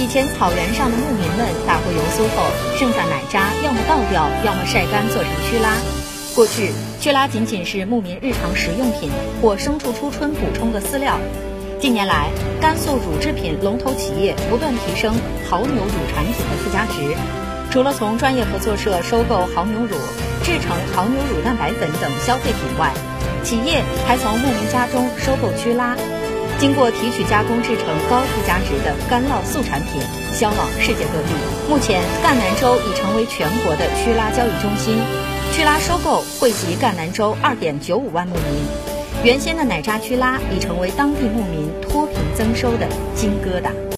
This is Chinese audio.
以前草原上的牧民们打过油酥后，剩下奶渣要么倒掉，要么晒干做成曲拉。过去，曲拉仅仅是牧民日常食用品或牲畜初春补充的饲料。近年来，甘肃乳制品龙头企业不断提升牦牛乳产品的附加值。除了从专业合作社收购牦牛乳，制成牦牛乳蛋白粉等消费品外，企业还从牧民家中收购曲拉，经过提取加工制成高附加值的干酪素产品，销往世界各地。目前，赣南州已成为全国的曲拉交易中心，曲拉收购惠及赣南州2.95万牧民。原先的奶渣曲拉已成为当地牧民脱贫增收的金疙瘩。